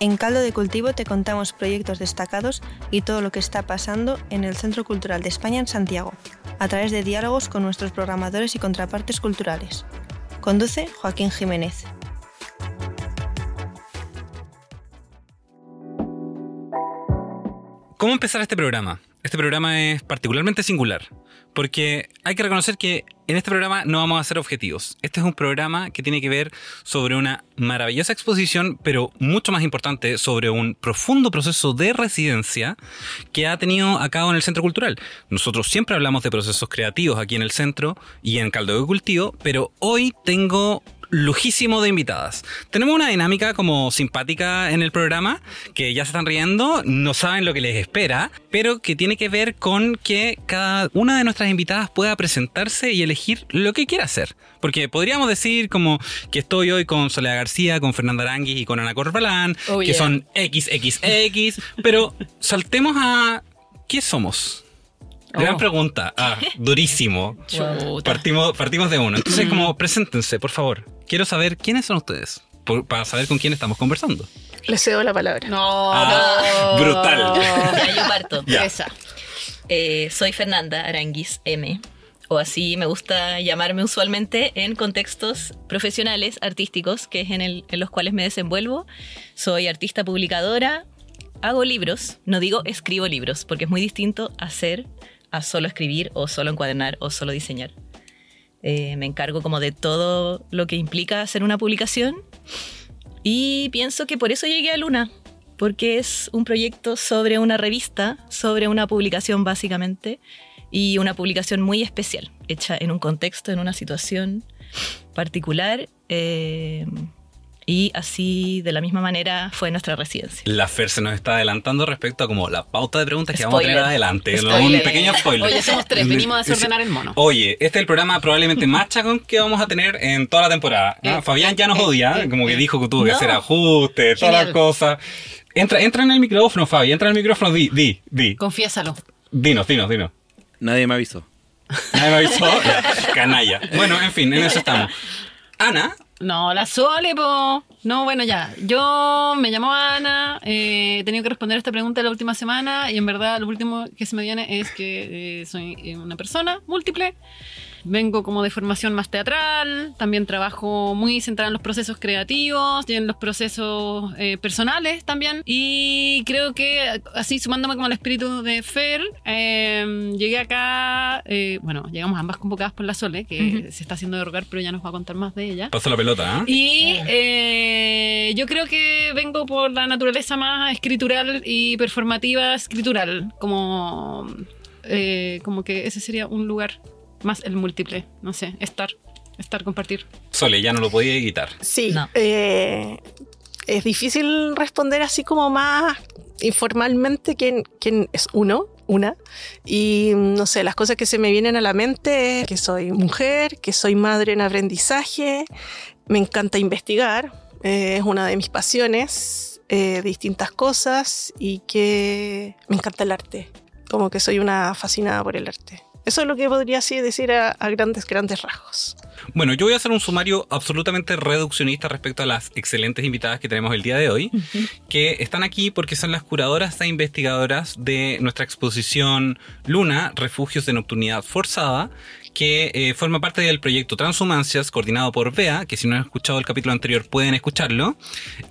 En Caldo de Cultivo te contamos proyectos destacados y todo lo que está pasando en el Centro Cultural de España en Santiago, a través de diálogos con nuestros programadores y contrapartes culturales. Conduce Joaquín Jiménez. ¿Cómo empezar este programa? Este programa es particularmente singular, porque hay que reconocer que en este programa no vamos a hacer objetivos. Este es un programa que tiene que ver sobre una maravillosa exposición, pero mucho más importante, sobre un profundo proceso de residencia que ha tenido a cabo en el Centro Cultural. Nosotros siempre hablamos de procesos creativos aquí en el centro y en Caldo de Cultivo, pero hoy tengo lujísimo de invitadas. Tenemos una dinámica como simpática en el programa, que ya se están riendo, no saben lo que les espera, pero que tiene que ver con que cada una de nuestras invitadas pueda presentarse y elegir lo que quiera hacer. Porque podríamos decir como que estoy hoy con Soledad García, con Fernanda Aranguis y con Ana Corbalán, Oh, que yeah. son XXX, pero saltemos a ¿qué somos? Gran Oh. pregunta. Ah, durísimo. Chuta. Partimos, partimos de uno. Entonces, como, preséntense, por favor. Quiero saber quiénes son ustedes. por- para saber con quién estamos conversando. Le cedo la palabra. No, Ah, no. brutal. Ya yo parto. Ya. Esa. Eh, soy Fernanda Aranguis M. O así me gusta llamarme usualmente en contextos profesionales, artísticos, que es en, el- en los cuales me desenvuelvo. Soy artista publicadora, hago libros, no digo escribo libros, porque es muy distinto hacer a solo escribir o solo encuadernar o solo diseñar. Eh, me encargo como de todo lo que implica hacer una publicación. Y pienso que por eso llegué a Luna, porque es un proyecto sobre una revista, sobre una publicación básicamente, y una publicación muy especial, hecha en un contexto, en una situación particular, eh, y así de la misma manera fue nuestra residencia. La Fer se nos está adelantando respecto a como la pauta de preguntas que vamos a tener adelante. Spoiler. Un pequeño spoiler. Oye, somos tres, venimos a desordenar el mono. Oye, este es el programa probablemente más chacón que vamos a tener en toda la temporada. ¿no? Eh, Fabián ya nos eh, odia, eh, como que eh. dijo que tuvo que No. hacer ajustes, todas las cosas. Entra, entra en el micrófono, Fabi, entra en el micrófono, di, di, di. Confiésalo. Dinos, dinos, dinos. Nadie me avisó. Nadie me avisó. Canalla. Bueno, en fin, en eso estamos. Ana, No, la Sole, po. No, bueno, ya. Yo me llamo Ana, eh, he tenido que responder esta pregunta la última semana y en verdad lo último que se me viene es que eh, soy eh, una persona múltiple. Vengo como de formación más teatral, también trabajo muy centrada en los procesos creativos y en los procesos eh, personales también. Y creo que así sumándome como al espíritu de Fer, eh, llegué acá, eh, bueno, llegamos ambas convocadas por la Sole, que se está haciendo de rogar, pero ya nos va a contar más de ella. paso la pelota, ¿eh? Y eh, yo creo que vengo por la naturaleza más escritural y performativa escritural, como, eh, como que ese sería un lugar más el múltiple, no sé, estar, estar, compartir. Sole, ya no lo podía quitar. Sí. No. eh, es difícil responder así como más informalmente quién, quién es uno, una. Y no sé, las cosas que se me vienen a la mente es que soy mujer, que soy madre en aprendizaje, me encanta investigar, eh, es una de mis pasiones, eh, distintas cosas y que me encanta el arte, como que soy una fascinada por el arte. Eso es lo que podría así decir a, a grandes, grandes rasgos. Bueno, yo voy a hacer un sumario absolutamente reduccionista respecto a las excelentes invitadas que tenemos el día de hoy, que están aquí porque son las curadoras e investigadoras de nuestra exposición Luna, Refugios de Nocturnidad Forzada, que eh, forma parte del proyecto Transhumancias, coordinado por Bea, que si no han escuchado el capítulo anterior pueden escucharlo.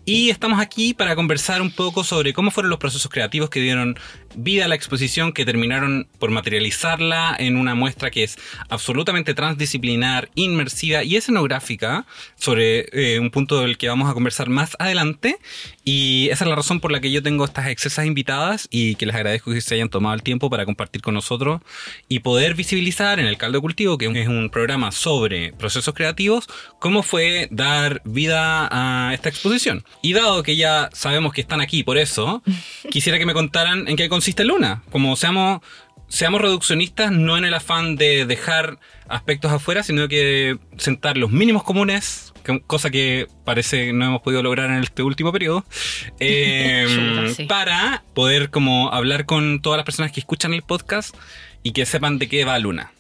Y estamos aquí para conversar un poco sobre cómo fueron los procesos creativos que dieron vida a la exposición, que terminaron por materializarla en una muestra que es absolutamente transdisciplinar, inmersiva y escenográfica, sobre eh, un punto del que vamos a conversar más adelante. Y esa es la razón por la que yo tengo estas excesas invitadas y que les agradezco que se hayan tomado el tiempo para compartir con nosotros y poder visibilizar en el caldo cultivo que es un programa sobre procesos creativos, cómo fue dar vida a esta exposición. Y dado que ya sabemos que están aquí por eso, quisiera que me contaran en qué consiste Luna. Como seamos, seamos reduccionistas, no en el afán de dejar aspectos afuera, sino que sentar los mínimos comunes, que- cosa que parece que no hemos podido lograr en este último periodo, eh, sí. para poder como hablar con todas las personas que escuchan el podcast y que sepan de qué va Luna.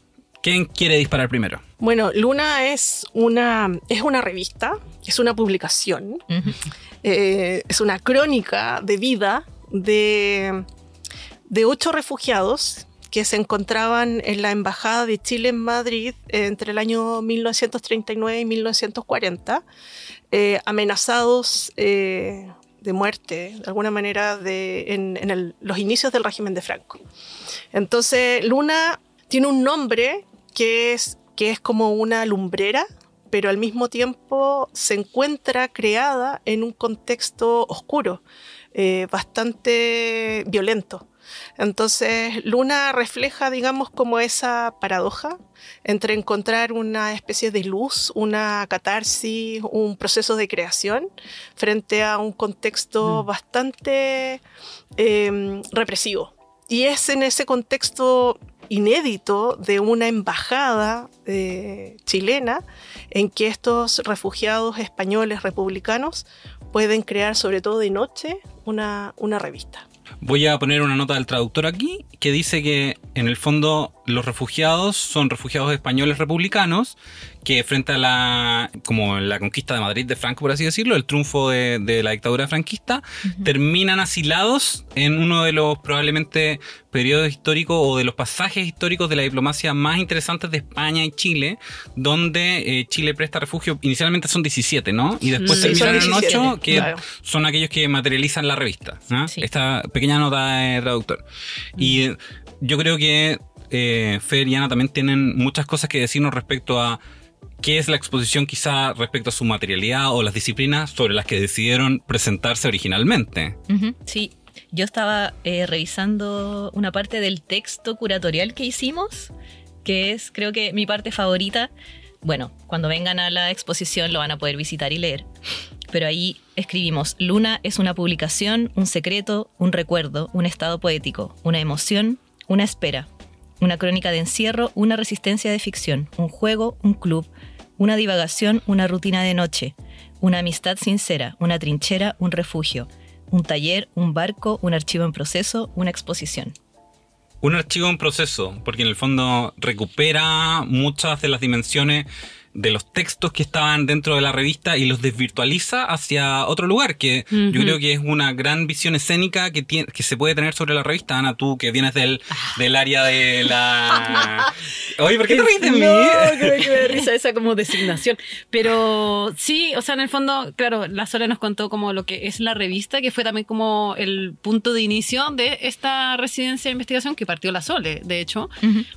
¿Quién quiere disparar primero? Bueno, Luna es una, es una revista, es una publicación, eh, es una crónica de vida de, de ocho refugiados que se encontraban en la Embajada de Chile en Madrid entre el año 1939 y 1940, eh, amenazados eh, de muerte, de alguna manera, en, los inicios del régimen de Franco. Entonces, Luna tiene un nombre que es, que es como una lumbrera, pero al mismo tiempo se encuentra creada en un contexto oscuro, eh, bastante violento. Entonces, Luna refleja, digamos, como esa paradoja entre encontrar una especie de luz, una catarsis, un proceso de creación frente a un contexto Mm. bastante eh, represivo. Y es en ese contexto inédito de una embajada eh, chilena en que estos refugiados españoles republicanos pueden crear, sobre todo de noche, una, una revista. Voy a poner una nota del traductor aquí que dice que en el fondo los refugiados son refugiados españoles republicanos que frente a la como la conquista de Madrid de Franco por así decirlo, el triunfo de, de la dictadura franquista, terminan asilados en uno de los probablemente periodos históricos o de los pasajes históricos de la diplomacia más interesantes de España y Chile, donde eh, Chile presta refugio, inicialmente son 17, ¿no? Y después Sí, terminan son en 17, 8, que claro. son aquellos que materializan la revista. ¿no? Sí. Esta pequeña nota de traductor. Y yo creo que eh, Fer y Ana también tienen muchas cosas que decirnos respecto a qué es la exposición quizá respecto a su materialidad o las disciplinas sobre las que decidieron presentarse originalmente. Ujú, Sí, yo estaba eh, revisando una parte del texto curatorial que hicimos, que es creo que mi parte favorita. Bueno, cuando vengan a la exposición lo van a poder visitar y leer. Pero ahí escribimos, Luna es una publicación, un secreto, un recuerdo, un estado poético, una emoción, una espera, una crónica de encierro, una resistencia de ficción, un juego, un club, una divagación, una rutina de noche, una amistad sincera, una trinchera, un refugio, un taller, un barco, un archivo en proceso, una exposición. Un archivo en proceso, porque en el fondo recupera muchas de las dimensiones de los textos que estaban dentro de la revista y los desvirtualiza hacia otro lugar, que yo creo que es una gran visión escénica que, tiene, que se puede tener sobre la revista. Ana, tú que vienes del, del área de la... Oye, ¿por qué te ríes de mí? No, que que me da risa esa como designación. Pero sí, o sea, en el fondo, claro, la Sole nos contó como lo que es la revista, que fue también como el punto de inicio de esta residencia de investigación que partió la Sole, de hecho,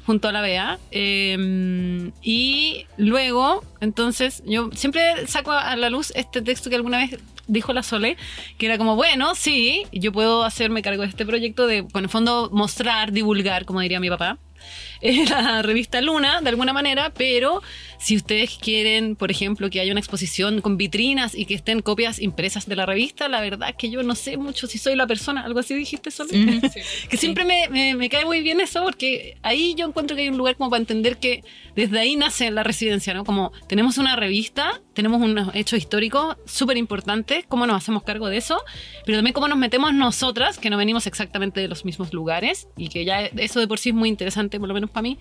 junto a la BEA. Eh, y luego, entonces, yo siempre saco a la luz este texto que alguna vez dijo la Sole, que era como, bueno, sí, yo puedo hacerme cargo de este proyecto de, con el fondo, mostrar, divulgar, como diría mi papá, eh, la revista Luna, de alguna manera, pero si ustedes quieren, por ejemplo, que haya una exposición con vitrinas y que estén copias impresas de la revista, la verdad es que yo no sé mucho si soy la persona, algo así dijiste, Sol. Ujú. Que siempre me, me- me cae muy bien eso, porque ahí yo encuentro que hay un lugar como para entender que desde ahí nace la residencia, ¿no? Como tenemos una revista, tenemos unos hechos históricos súper importantes, cómo nos hacemos cargo de eso, pero también cómo nos metemos nosotras, que no venimos exactamente de los mismos lugares, y que ya eso de por sí es muy interesante, por lo menos para mí,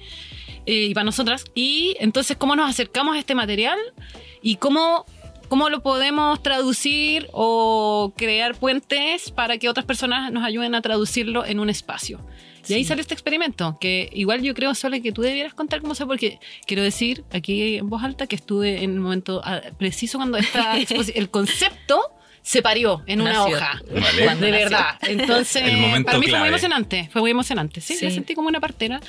eh, y para nosotras. Y entonces, cómo nos acercamos a este material y cómo cómo lo podemos traducir o crear puentes para que otras personas nos ayuden a traducirlo en un espacio. Y ahí Sí. sale este experimento, que igual yo creo, Sole, que tú debieras contar cómo se porque quiero decir aquí en voz alta que estuve en el momento ah, preciso cuando exposi- el concepto se parió en una hoja. Vale. De nació. verdad. Entonces, para mí fue muy emocionante. Fue muy emocionante. Sí, Sí. me sentí como una partera.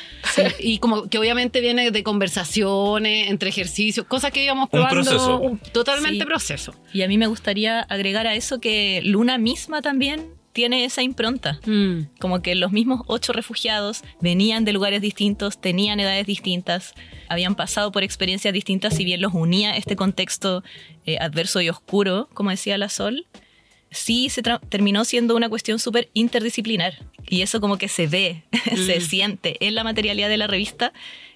Y como que obviamente viene de conversaciones, entre ejercicios, cosas que íbamos Un probando. proceso. Totalmente Sí. proceso. Y a mí me gustaría agregar a eso que Luna misma también tiene esa impronta. Mm. Como que los mismos ocho refugiados venían de lugares distintos, tenían edades distintas, habían pasado por experiencias distintas, si bien los unía este contexto eh, adverso y oscuro, como decía la Sol, sí se terminó siendo una cuestión súper interdisciplinar. Y eso como que se ve, se Mm. siente en la materialidad de la revista.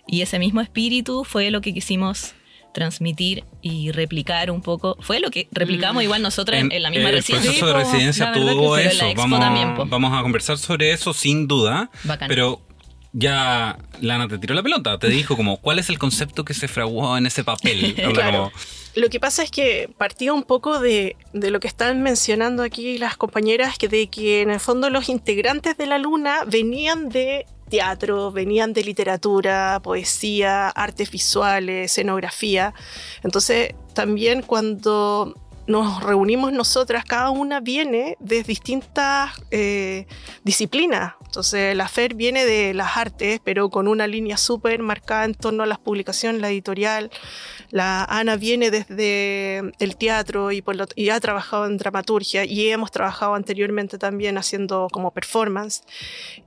Y ese mismo espíritu fue lo que quisimos transmitir y replicar un poco. Fue lo que replicamos igual nosotros en, en la misma el residencia. proceso de residencia tuvo sí. Eso. Vamos, también, vamos a conversar sobre eso sin duda. Bacán. Pero ya Lana te tiró la pelota, te dijo como cuál es el concepto que se fraguó en ese papel. Claro. como, Lo que pasa es que partía un poco de, de lo que están mencionando aquí las compañeras, que de que en el fondo los integrantes de la Luna venían de teatro, venían de literatura, poesía, artes visuales, escenografía. Entonces, también cuando nos reunimos nosotras, cada una viene de distintas eh, disciplinas. Entonces, la FER viene de las artes, pero con una línea súper marcada en torno a las publicaciones, la editorial. La Ana viene desde el teatro y, por lo- y ha trabajado en dramaturgia y hemos trabajado anteriormente también haciendo como performance.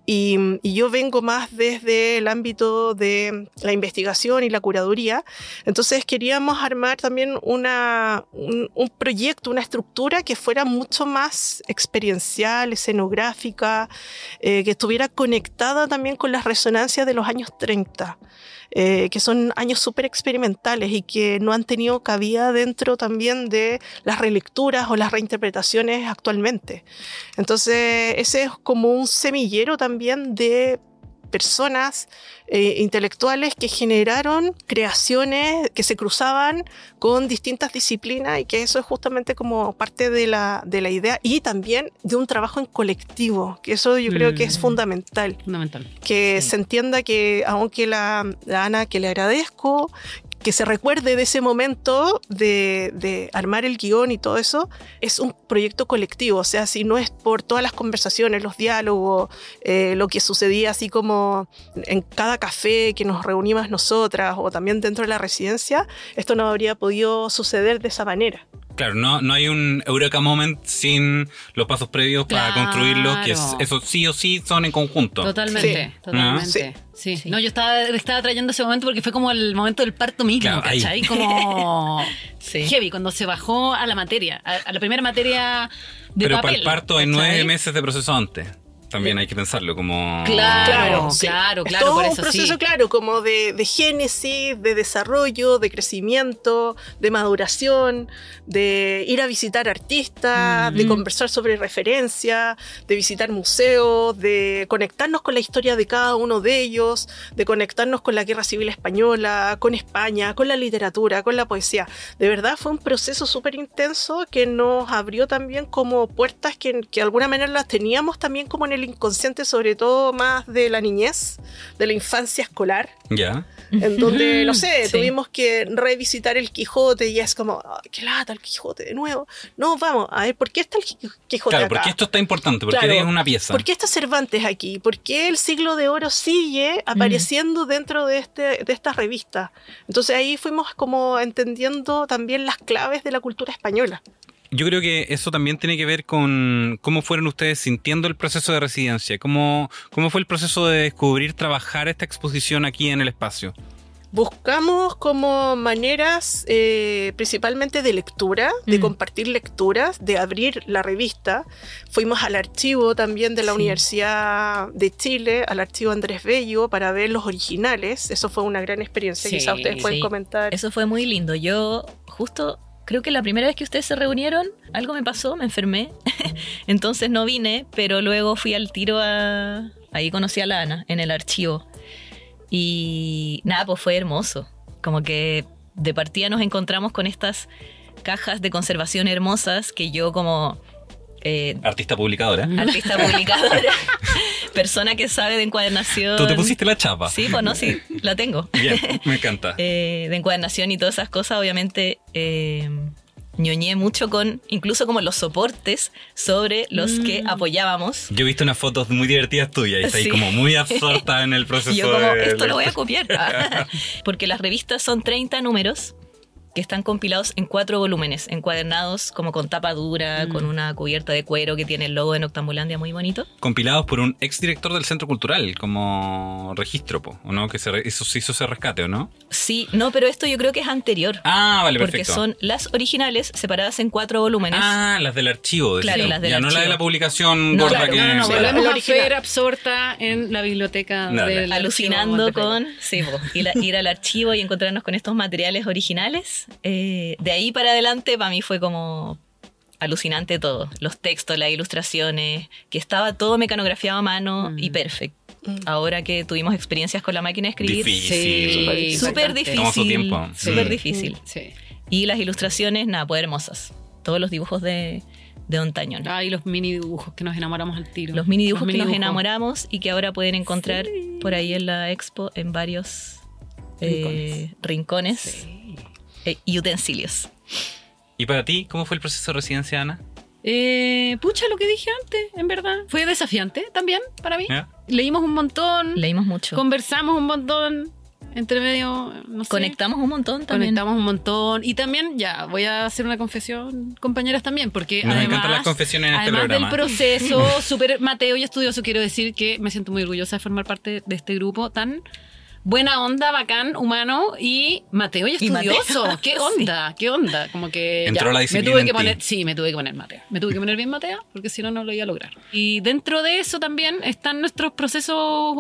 Y, y yo vengo más desde el ámbito de la investigación y la curaduría. Entonces queríamos armar también una, un, un proyecto, una estructura que fuera mucho más experiencial, escenográfica, eh, que estuviera conectada también con las resonancias de los años 30 eh, que son años súper experimentales y que no han tenido cabida dentro también de las relecturas o las reinterpretaciones actualmente. Entonces, ese es como un semillero también de personas eh, intelectuales que generaron creaciones que se cruzaban con distintas disciplinas y que eso es justamente como parte de la, de la idea y también de un trabajo en colectivo, que eso yo creo que es Mm. fundamental Fundamental. que Sí. se entienda que, aunque la, la Ana, que le agradezco, que se recuerde de ese momento de, de armar el guion y todo eso, es un proyecto colectivo. O sea, si no es por todas las conversaciones, los diálogos, eh, lo que sucedía así como en cada café que nos reunimos nosotras o también dentro de la residencia, esto no habría podido suceder de esa manera. Claro, no, no hay un Eureka Moment sin los pasos previos para construirlo, que es- eso sí o sí son en conjunto. Totalmente, Sí. totalmente. Sí. Sí. No, yo estaba, estaba trayendo ese momento porque fue como el momento del parto mismo, Claro, ahí. ¿cachai? Como Sí. heavy, cuando se bajó a la materia, a, a la primera materia de Pero papel. para el parto hay nueve meses de proceso antes. También hay que pensarlo como... Claro, sí. claro, Es claro, todo por un eso proceso, sí. claro, como de, de génesis, de desarrollo, de crecimiento, de maduración, de ir a visitar artistas, de Mm. conversar sobre referencia, de visitar museos, de conectarnos con la historia de cada uno de ellos, de conectarnos con la Guerra Civil Española, con España, con la literatura, con la poesía. De verdad fue un proceso súper intenso que nos abrió también como puertas que, que de alguna manera las teníamos también como en el inconsciente, sobre todo más de la niñez, de la infancia escolar, Ya. en donde, no sé, Sí. tuvimos que revisitar el Quijote y es como, "Ay, qué lata el Quijote de nuevo. No, vamos, a ver, ¿por qué está el Qui- Quijote Claro, acá? porque esto está importante, porque Claro. es una pieza. ¿Por qué está Cervantes aquí? ¿Por qué el siglo de oro sigue apareciendo dentro de, este, de esta revista? Entonces ahí fuimos como entendiendo también las claves de la cultura española. Yo creo que eso también tiene que ver con cómo fueron ustedes sintiendo el proceso de residencia, cómo, cómo fue el proceso de descubrir, trabajar esta exposición aquí en el espacio. Buscamos como maneras eh, principalmente de lectura, de Mm. compartir lecturas, de abrir la revista. Fuimos al archivo también de la Sí. Universidad de Chile, al archivo Andrés Bello, para ver los originales. Eso fue una gran experiencia. Sí, Quizá ustedes pueden sí. comentar. Eso fue muy lindo. Yo justo creo que la primera vez que ustedes se reunieron, algo me pasó, me enfermé. Entonces no vine, pero luego fui al tiro a... Ahí conocí a la Ana, en el archivo. Y nada, pues fue hermoso. Como que de partida nos encontramos con estas cajas de conservación hermosas que yo como eh, Artista publicadora. artista publicadora, persona que sabe de encuadernación... Tú te pusiste la chapa. Sí, pues no, sí, la tengo. Bien, me encanta. Eh, de encuadernación y todas esas cosas, obviamente eh, ñoñé mucho con incluso como los soportes sobre los que Mm. apoyábamos. Yo he visto unas fotos muy divertidas tuyas y está ahí como muy absorta en el proceso. Y yo como, de- esto lo voy a copiar. Porque las revistas son 30 números. Que están compilados en cuatro volúmenes, encuadernados como con tapa dura, Mm. con una cubierta de cuero que tiene el logo de Noctambulandia muy bonito. Compilados por un exdirector del Centro Cultural como registro, po, ¿o no? Que se re- hizo, se hizo ese rescate, ¿o no? Sí, no, pero esto yo creo que es anterior. Ah, vale, porque perfecto. son las originales separadas en cuatro volúmenes. Ah, las del archivo. decís Claro, las del ya no la de la publicación No, gorda claro, que... No, no, no, Sí, volvemos la a original. absorta en la biblioteca Dale. del alucinando de con sí, po, ir, a- ir al archivo y encontrarnos con estos materiales originales. Eh, de ahí para adelante para mí fue como alucinante todo. Los textos, las ilustraciones, que estaba todo mecanografiado a mano Mm. y perfecto. Ahora que tuvimos experiencias con la máquina de escribir, Difícil. Sí, súper su difícil. tiempo. Súper Mm. difícil. Sí. Y las ilustraciones, nada, pues hermosas. Todos los dibujos de, de Don Tañón. Ah, y los mini dibujos que nos enamoramos al tiro. Los mini dibujos que nos enamoramos y que ahora pueden encontrar por ahí en la expo en varios eh, rincones, Sí. Eh, y utensilios. ¿Y para ti, cómo fue el proceso de residencia, Ana? Eh, pucha, lo que dije antes, en verdad. Fue desafiante también para mí. Leímos un montón, Leímos mucho. conversamos un montón, entre medio, no sé. Conectamos un montón también. Conectamos un montón. Y también, ya, voy a hacer una confesión, compañeras también, porque Nos además, encantan las confesiones en este además programa. del proceso súper mateo y estudioso, quiero decir que me siento muy orgullosa de formar parte de este grupo tan buena onda, bacán, humano y mateo y Y Mateo. estudioso. ¿Qué onda? ¿Qué onda? Como que Entró ya, la me disciplina tuve en que ti. poner, sí, me tuve que poner mateo. Me tuve que poner bien mateo porque si no no lo iba a lograr. Y dentro de eso también están nuestros procesos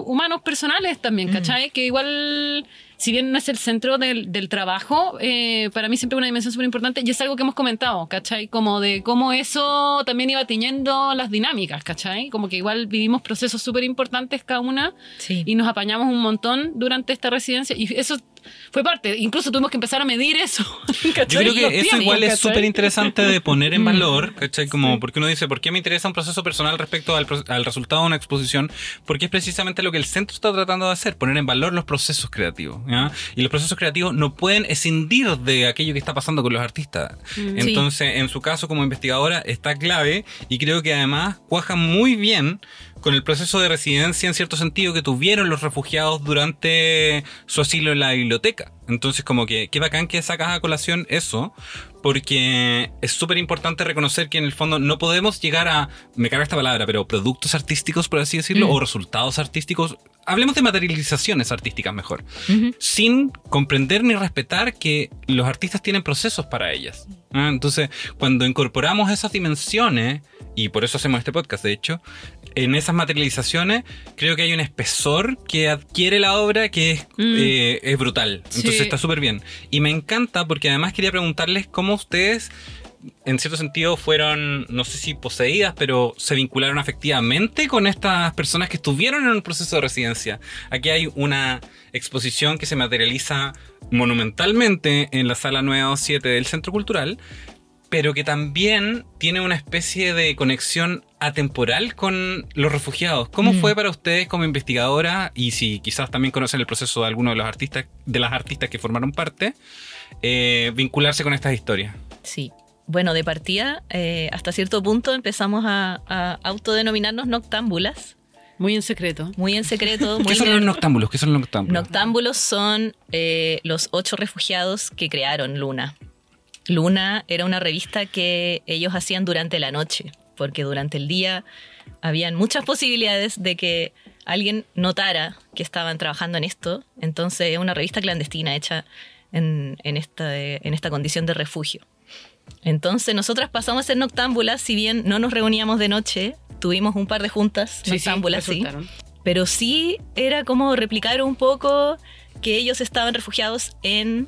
humanos personales también, ¿cachai? Que igual si bien no es el centro del, del trabajo, eh, para mí siempre es una dimensión súper importante y es algo que hemos comentado, ¿cachai? Como de cómo eso también iba tiñendo las dinámicas, ¿cachai? Como que igual vivimos procesos súper importantes cada una Sí. y nos apañamos un montón durante esta residencia y eso fue parte, incluso tuvimos que empezar a medir eso. Yo creo que Los eso tiempos, igual es súper interesante de poner en Mm. valor, ¿cachai? Como porque uno dice, ¿por qué me interesa un proceso personal respecto al, al resultado de una exposición? Porque es precisamente lo que el centro está tratando de hacer, poner en valor los procesos creativos. ¿ya? Y los procesos creativos no pueden escindir de aquello que está pasando con los artistas. Mm. Entonces, en su caso como investigadora, está clave y creo que además cuaja muy bien con el proceso de residencia en cierto sentido que tuvieron los refugiados durante su asilo en la biblioteca. Entonces, como que qué bacán que sacas a colación eso, porque es súper importante reconocer que en el fondo no podemos llegar a, me carga esta palabra, pero productos artísticos, por así decirlo, Mm. o resultados artísticos. Hablemos de materializaciones artísticas mejor sin comprender ni respetar que los artistas tienen procesos para ellas. ¿ah? Entonces, cuando incorporamos esas dimensiones, y por eso hacemos este podcast, de hecho, en esas materializaciones, creo que hay un espesor que adquiere la obra que es, Mm. eh, es brutal. Entonces Sí. está súper bien. Y me encanta porque además quería preguntarles cómo ustedes en cierto sentido fueron, no sé si poseídas, pero se vincularon afectivamente con estas personas que estuvieron en un proceso de residencia. Aquí hay una exposición que se materializa monumentalmente en la sala 927 del Centro Cultural, pero que también tiene una especie de conexión atemporal con los refugiados. ¿Cómo Mm. fue para ustedes como investigadora y si quizás también conocen el proceso de algunos de los artistas, de las artistas que formaron parte, eh, vincularse con estas historias? Sí. Bueno, de partida, eh, hasta cierto punto empezamos a, a autodenominarnos noctámbulas, Muy en secreto. muy en secreto. Muy ¿Qué son los noctámbulos? ¿Qué son los noctámbulos? Noctámbulos son eh, los ocho refugiados que crearon Luna. Luna era una revista que ellos hacían durante la noche, porque durante el día habían muchas posibilidades de que alguien notara que estaban trabajando en esto. Entonces es una revista clandestina hecha en, en esta, en esta condición de refugio. Entonces nosotras pasamos a ser noctámbulas, si bien no nos reuníamos de noche, tuvimos un par de juntas noctámbulas, sí. Pero sí era como replicar un poco que ellos estaban refugiados en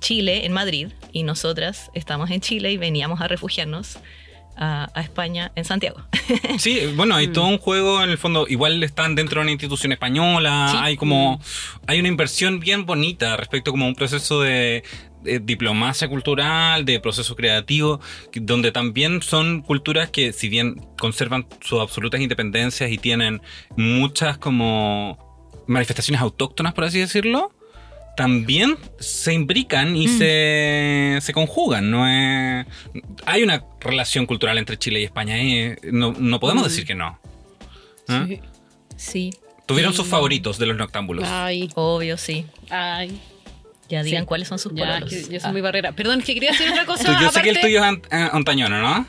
Chile, en Madrid, y nosotras estamos en Chile y veníamos a refugiarnos a, a España, en Santiago. Sí, bueno, hay Mm. todo un juego en el fondo. Igual están dentro de una institución española. Sí. Hay como. Hay una inversión bien bonita respecto como a un proceso de, de diplomacia cultural, de proceso creativo, donde también son culturas que, si bien conservan sus absolutas independencias y tienen muchas como manifestaciones autóctonas, por así decirlo. También se imbrican y Mm. se, se conjugan, ¿no? Es, hay una relación cultural entre Chile y España, eh, no, no podemos Mm. decir que no. ¿Ah? Sí. Sí, Tuvieron Y- sus favoritos de los noctámbulos. Ay, obvio, sí. ay. Ya digan Sí. cuáles son sus Ya, que yo soy Ah. muy barrera. Perdón, que quería decir otra cosa. Tú- yo sé que el tuyo es ant- eh, antañono, ¿no?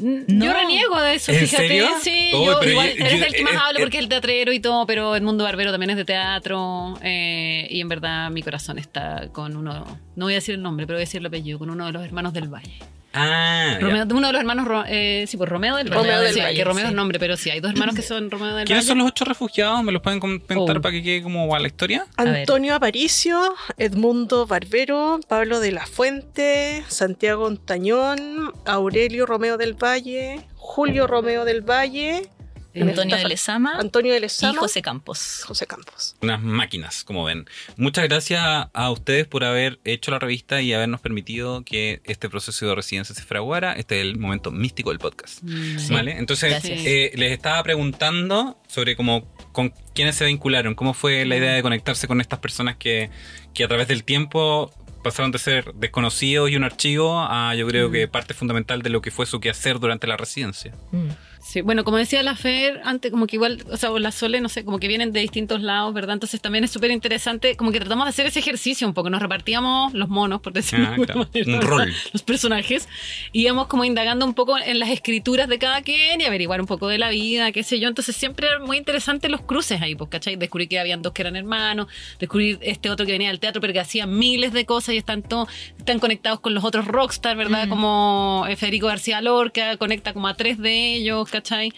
No. Yo reniego de eso, ¿En fíjate. serio? Sí, Oh, yo igual yo- eres yo- el que más eh, hablo eh, porque es el teatrero y todo, pero el mundo barbero también es de teatro. eh, y en verdad mi corazón está con uno, no voy a decir el nombre, pero voy a decir el apellido, con uno de los hermanos del Valle. Ah. Romeo, uno de los hermanos, eh, sí, pues Romeo del Valle. Romeo del Sí, Valle, que Romeo es nombre, pero sí, hay dos hermanos que son Romeo del ¿Quiénes Valle. son los ocho refugiados? ¿Me los pueden comentar Oh. para que quede como a la historia? Antonio Aparicio, Edmundo Barbero, Pablo de la Fuente, Santiago Ontañón, Aurelio Romeo del Valle, Julio Romeo del Valle, Antonio de Lezama Antonio de y Lezama, José Campos. José Campos. Unas máquinas, como ven. Muchas gracias a ustedes por haber hecho la revista y habernos permitido que este proceso de residencia se fraguara. Este es el momento místico del podcast. Mm. Sí. ¿Vale? Entonces, eh, les estaba preguntando sobre cómo, con quiénes se vincularon, cómo fue la idea de conectarse con estas personas que, que a través del tiempo pasaron de ser desconocidos y un archivo a yo creo que parte fundamental de lo que fue su quehacer durante la residencia. Mm. Sí, bueno, como decía la Fer, antes como que igual, o sea, o la Sole, no sé, como que vienen de distintos lados, ¿verdad? Entonces también es súper interesante, como que tratamos de hacer ese ejercicio un poco, nos repartíamos los monos, por decirlo Ah, de claro, manera, un rol. los personajes, y íbamos como indagando un poco en las escrituras de cada quien y averiguar un poco de la vida, qué sé yo, entonces siempre era muy interesante los cruces ahí, pues, ¿cachai? Descubrí que habían dos que eran hermanos, descubrir este otro que venía del teatro pero que hacía miles de cosas y están, todos están conectados con los otros rockstar, ¿verdad? Mm. Como eh, Federico García Lorca, conecta como a tres de ellos, ¿cachai?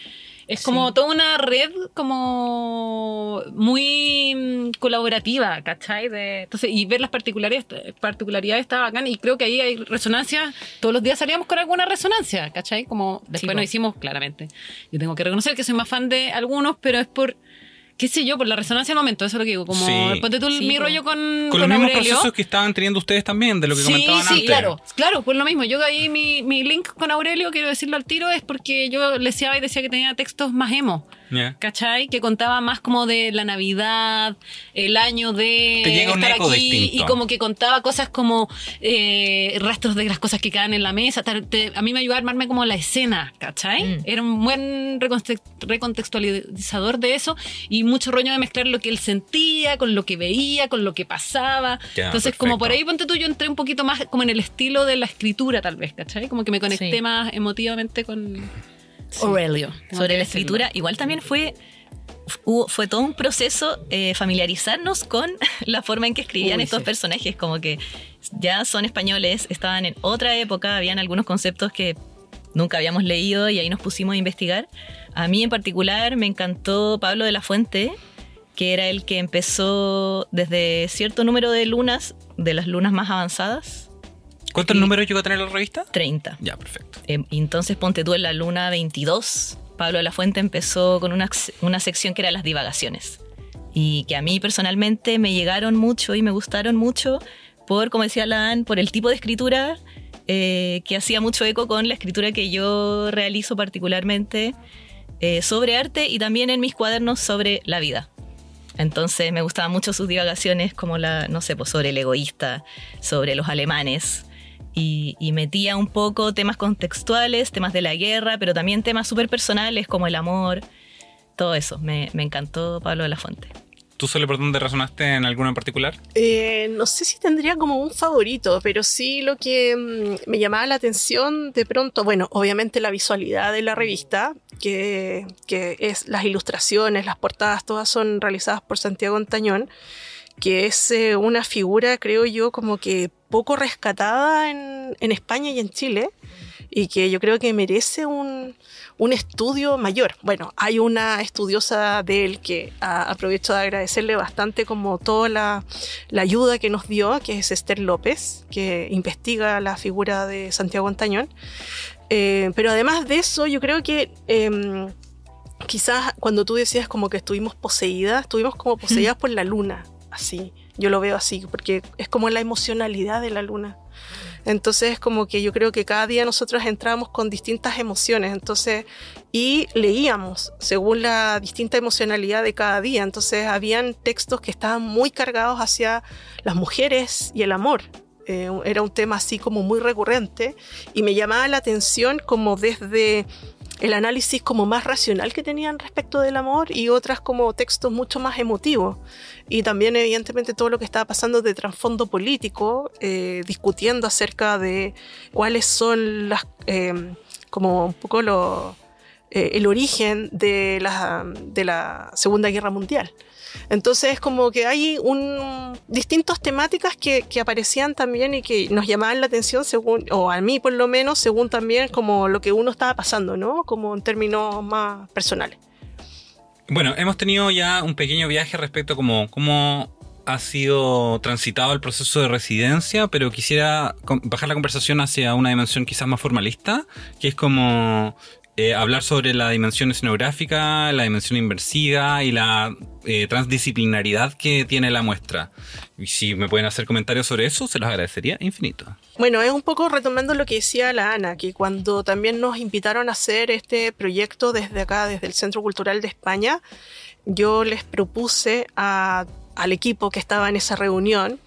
Es Sí. como toda una red como muy mm, colaborativa, ¿cachai? De, entonces, y ver las particularidades, particularidades está bacán y creo que ahí hay resonancia. Todos los días salíamos con alguna resonancia, ¿cachai? Como después Sí, nos hicimos, claramente. Yo tengo que reconocer que soy más fan de algunos, pero es por, qué sé yo, por la resonancia del momento, eso es lo que digo. Como, Sí. ponte tú Sí, mi rollo con, Con, con los mismos Aurelio. procesos que estaban teniendo ustedes también, de lo que Sí, comentaban sí, antes. claro, claro, pues lo mismo. Yo ahí mi, mi link con Aurelio, quiero decirlo al tiro, es porque yo le decía y decía que tenía textos más emo. Ya. ¿Cachai? Que contaba más como de la Navidad, el año de Te llega un estar eco aquí distinto. y como que contaba cosas como eh, rastros de las cosas que quedan en la mesa. Te- a mí me ayudaba a armarme como la escena, ¿cachai? Mm. Era un buen reconte- recontextualizador de eso y mucho rollo de mezclar lo que él sentía con lo que veía, con lo que pasaba. Entonces, como por ahí, ponte tú, yo entré un poquito más como en el estilo de la escritura, tal vez, ¿cachai? Como que me conecté Sí. más emotivamente con Aurelio. Sobre la escritura, igual también fue, hubo- fue todo un proceso eh, familiarizarnos con la forma en que escribían Uy, estos sí. personajes, como que ya son españoles, estaban en otra época, habían algunos conceptos que nunca habíamos leído y ahí nos pusimos a investigar. A mí en particular me encantó Pablo de la Fuente, que era el que empezó desde cierto número de lunas, de las lunas más avanzadas, ¿Cuántos números llegó a tener la revista? 30. Ya, perfecto. Eh, entonces ponte tú en la luna 22. Pablo de la Fuente empezó con una, una sección que era las divagaciones. Y que a mí personalmente me llegaron mucho y me gustaron mucho por, como decía Lan, por el tipo de escritura eh, que hacía mucho eco con la escritura que yo realizo particularmente eh, sobre arte y también en mis cuadernos sobre la vida. Entonces me gustaban mucho sus divagaciones como la, no sé, pues sobre el egoísta, sobre los alemanes, y, y metía un poco temas contextuales, temas de la guerra, pero también temas súper personales como el amor, todo eso. Me, me encantó Pablo de la Fuente. ¿Tú solo por dónde resonaste en alguno en particular? Eh, no sé si tendría como un favorito, pero sí lo que mm, me llamaba la atención de pronto, bueno, obviamente la visualidad de la revista, que, que es las ilustraciones, las portadas, todas son realizadas por Santiago Antañón, que es eh, una figura, creo yo, como que poco rescatada en, en España y en Chile, y que yo creo que merece un, un estudio mayor. Bueno, hay una estudiosa de él que a- aprovecho de agradecerle bastante como toda la, la ayuda que nos dio, que es Esther López, que investiga la figura de Santiago Antañón. Eh, pero además de eso, yo creo que em, quizás cuando tú decías como que estuvimos poseídas, estuvimos como poseídas por la luna, así. Yo lo veo así, porque es como la emocionalidad de la luna. Entonces, como que yo creo que cada día nosotros entrábamos con distintas emociones, entonces, y leíamos según la distinta emocionalidad de cada día. Entonces, habían textos que estaban muy cargados hacia las mujeres y el amor. Eh, era un tema así como muy recurrente y me llamaba la atención como desde el análisis como más racional que tenían respecto del amor y otras como textos mucho más emotivos. Y también evidentemente todo lo que estaba pasando de trasfondo político, eh, discutiendo acerca de cuáles son las, eh, como un poco lo, eh, el origen de la, de la Segunda Guerra Mundial. Entonces, como que hay un, distintas temáticas que, que, aparecían también y que nos llamaban la atención, según, o a mí por lo menos, según también como lo que uno estaba pasando, ¿no? Como en términos más personales. Bueno, hemos tenido ya un pequeño viaje respecto a cómo, cómo ha sido transitado el proceso de residencia, pero quisiera bajar la conversación hacia una dimensión quizás más formalista, que es como eh, hablar sobre la dimensión escenográfica, la dimensión inversiva y la eh, transdisciplinaridad que tiene la muestra. Y si me pueden hacer comentarios sobre eso, se los agradecería infinito. Bueno, es un poco retomando lo que decía la Ana, que cuando también nos invitaron a hacer este proyecto desde acá, desde el Centro Cultural de España, yo les propuse a, al equipo que estaba en esa reunión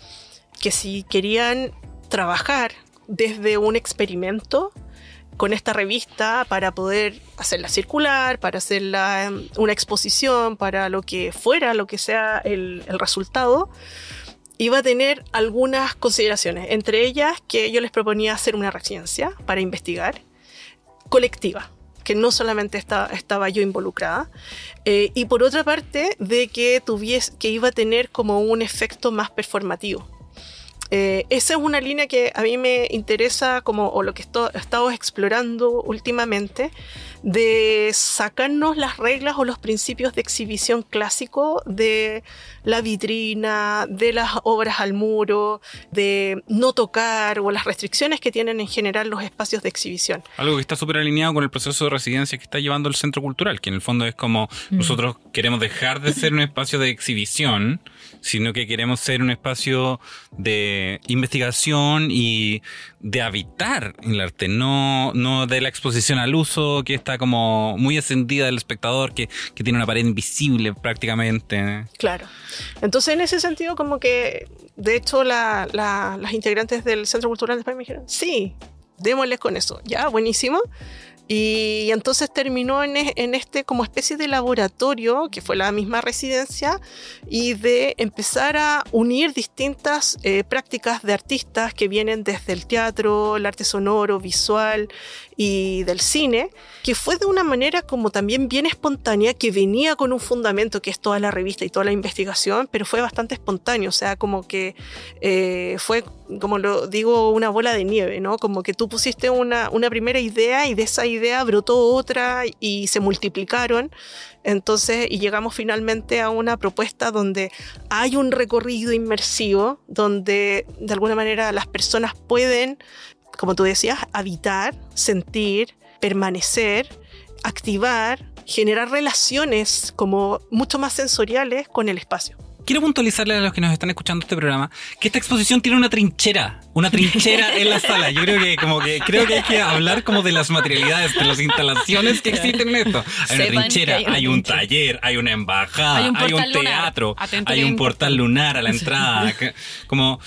que si querían trabajar desde un experimento, con esta revista para poder hacerla circular, para hacerla em, una exposición, para lo que fuera, lo que sea el, el resultado, iba a tener algunas consideraciones, entre ellas que yo les proponía hacer una residencia para investigar, colectiva, que no solamente estaba, estaba yo involucrada, eh, y por otra parte de que, tuviese, que iba a tener como un efecto más performativo. Eh, esa es una línea que a mí me interesa como o lo que he estado explorando últimamente de sacarnos las reglas o los principios de exhibición clásico de la vitrina, de las obras al muro, de no tocar o las restricciones que tienen en general los espacios de exhibición. Algo que está súper alineado con el proceso de residencia que está llevando el centro cultural, que en el fondo es como mm. nosotros queremos dejar de ser un espacio de exhibición sino que queremos ser un espacio de investigación y de habitar el arte, no, no de la exposición al uso que está como muy ascendida del espectador, que, que tiene una pared invisible prácticamente. Claro. Entonces, en ese sentido, como que, de hecho, la, las integrantes del Centro Cultural de España me dijeron, sí, démosles con eso. Ya, buenísimo. Y entonces terminó en, este como especie de laboratorio, que fue la misma residencia, y de empezar a unir distintas eh, prácticas de artistas que vienen desde el teatro, el arte sonoro, visual y del cine, que fue de una manera como también bien espontánea, que venía con un fundamento que es toda la revista y toda la investigación, pero fue bastante espontáneo, o sea, como que eh, fue, como lo digo, una bola de nieve, ¿no? Como que tú pusiste una, una primera idea y de esa idea brotó otra y se multiplicaron. Entonces, y llegamos finalmente a una propuesta donde hay un recorrido inmersivo, donde de alguna manera las personas pueden, como tú decías, habitar, sentir, permanecer, activar, generar relaciones como mucho más sensoriales con el espacio. Quiero puntualizarle a los que nos están escuchando este programa que esta exposición tiene una trinchera, una trinchera en la sala. Yo creo que como que creo que hay que hablar como de las materialidades, de las instalaciones que existen en esto. Hay una trinchera, hay, un taller, hay una embajada, hay un, teatro, hay un portal lunar a la entrada. Como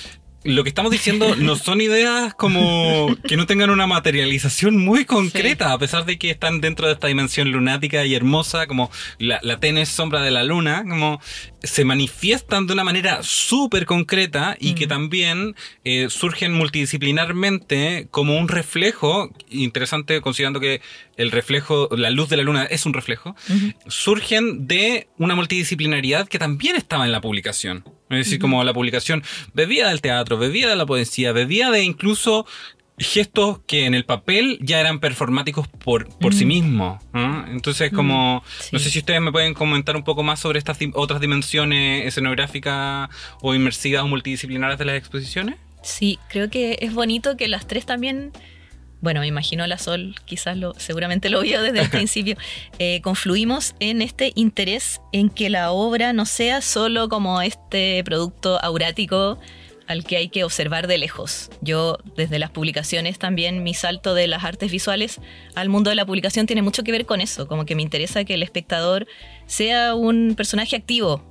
lo que estamos diciendo no son ideas como que no tengan una materialización muy concreta, a pesar de que están dentro de esta dimensión lunática y hermosa, como la, la sombra de la luna, como se manifiestan de una manera súper concreta y que también eh, surgen multidisciplinarmente como un reflejo, interesante considerando que el reflejo, la luz de la luna es un reflejo, surgen de una multidisciplinaridad que también estaba en la publicación. Es decir, como la publicación bebía del teatro, bebía de la poesía, bebía de incluso gestos que en el papel ya eran performáticos por, por sí mismos. Entonces, como, no sé si ustedes me pueden comentar un poco más sobre estas otras dimensiones escenográficas o inmersivas o multidisciplinarias de las exposiciones. Sí, creo que es bonito que las tres también bueno, me imagino la Sol, quizás lo, seguramente lo vio desde el principio, eh, confluimos en este interés en que la obra no sea solo como este producto aurático al que hay que observar de lejos. Yo, desde las publicaciones, también mi salto de las artes visuales al mundo de la publicación tiene mucho que ver con eso, como que me interesa que el espectador sea un personaje activo,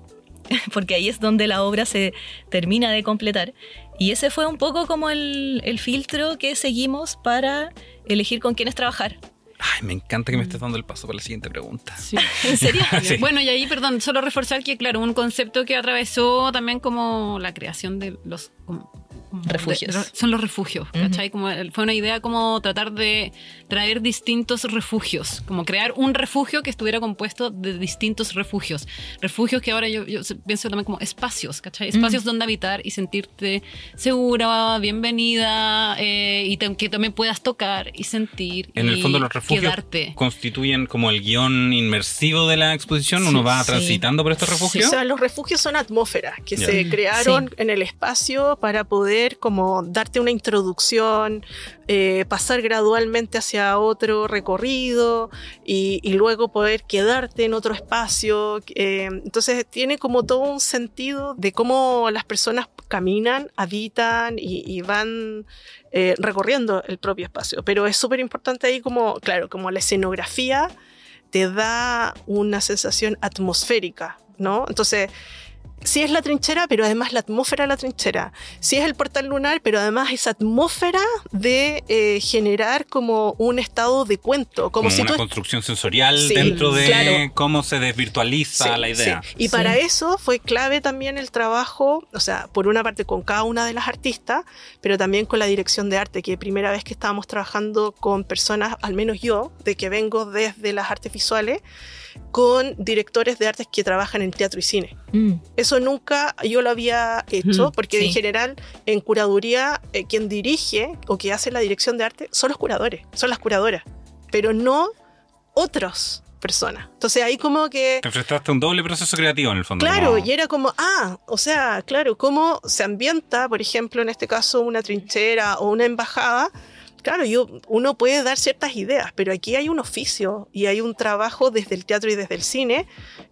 porque ahí es donde la obra se termina de completar. Y ese fue un poco como el, filtro que seguimos para elegir con quiénes trabajar. Ay, me encanta que me estés dando el paso para la siguiente pregunta. ¿En serio? Sí. Bueno, y ahí, perdón, solo reforzar que, claro, un concepto que atravesó también como la creación de los Refugios. de- son los refugios, ¿cachai? Como el- fue una idea como tratar de traer distintos refugios, como crear un refugio que estuviera compuesto de distintos refugios. Refugios que ahora yo, yo pienso también como espacios, ¿cachai? Espacios donde habitar y sentirte segura, bienvenida, eh, y tam- que también puedas tocar y sentir. En el y fondo los refugios Quedarte. constituyen como el guion inmersivo de la exposición. Uno va sí. transitando por estos O refugios. sea, los refugios son atmósferas que Ya. se crearon Sí. en el espacio para poder como darte una introducción, eh, pasar gradualmente hacia otro recorrido y, luego poder quedarte en otro espacio. eh, entonces tiene como todo un sentido de cómo las personas caminan, habitan y, y van eh, recorriendo el propio espacio. Pero es súper importante ahí como, claro, como la escenografía te da una sensación atmosférica, ¿no? Entonces, sí es la trinchera, pero además la atmósfera de la trinchera. Sí es el portal lunar, pero además esa atmósfera de eh, generar como un estado de cuento, como, como si una tú construcción sensorial Sí, dentro de claro. cómo se desvirtualiza Sí, la idea. sí. Y Sí. para eso fue clave también el trabajo, o sea, por una parte con cada una de las artistas, pero también con la dirección de arte, que primera vez que estábamos trabajando con personas, al menos yo, de que vengo desde las artes visuales, con directores de artes que trabajan en teatro y cine. Mm. Eso nunca yo lo había hecho, Ujú, porque sí. en general en curaduría eh, quien dirige o que hace la dirección de arte son los curadores, son las curadoras, pero no otras personas. Entonces ahí como que... Te enfrentaste a un doble proceso creativo en el fondo. Claro, como- y era como, ah, o sea, claro, cómo se ambienta, por ejemplo, en este caso, una trinchera o una embajada. Claro, yo, uno puede dar ciertas ideas, pero aquí hay un oficio y hay un trabajo desde el teatro y desde el cine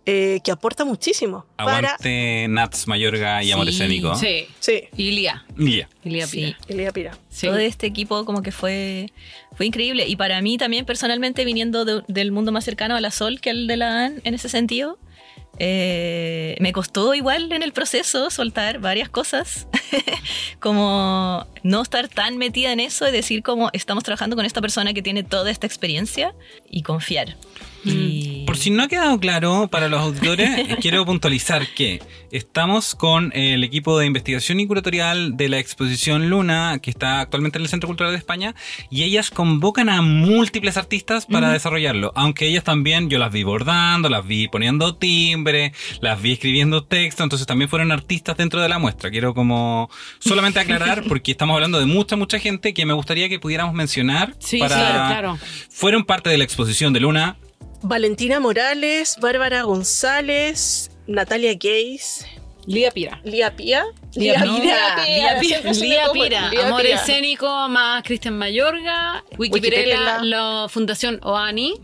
eh, que aporta muchísimo. Para, Aguante Nats, Mayorga y Amor Sí, Escénico. Sí. sí, Y Lía. Ya. Lía Sí. Pira. Elia Pira. Sí. Todo este equipo como que fue, fue increíble. Y para mí también personalmente viniendo de- del mundo más cercano a la Sol que al de la AN en ese sentido, eh, me costó igual en el proceso soltar varias cosas, como no estar tan metida en eso y decir como estamos trabajando con esta persona que tiene toda esta experiencia y confiar. Y- Por si no ha quedado claro para los auditores, quiero puntualizar que estamos con el equipo de investigación y curatorial de la exposición Luna, que está actualmente en el Centro Cultural de España, y ellas convocan a múltiples artistas para desarrollarlo. Aunque ellas también, yo las vi bordando, las vi poniendo timbre, las vi escribiendo texto, entonces también fueron artistas dentro de la muestra. Quiero como solamente aclarar, porque estamos hablando de mucha, mucha gente que me gustaría que pudiéramos mencionar Sí, para claro, claro. fueron parte de la exposición de Luna. Valentina Morales, Bárbara González, Natalia Gays, Lía Pira. Lía Pía. Lía Pira. Lía Pira, Lía. Pira, Lía Amor Pira. Escénico más Cristian Mayorga, Wikipirela. La Fundación Oani,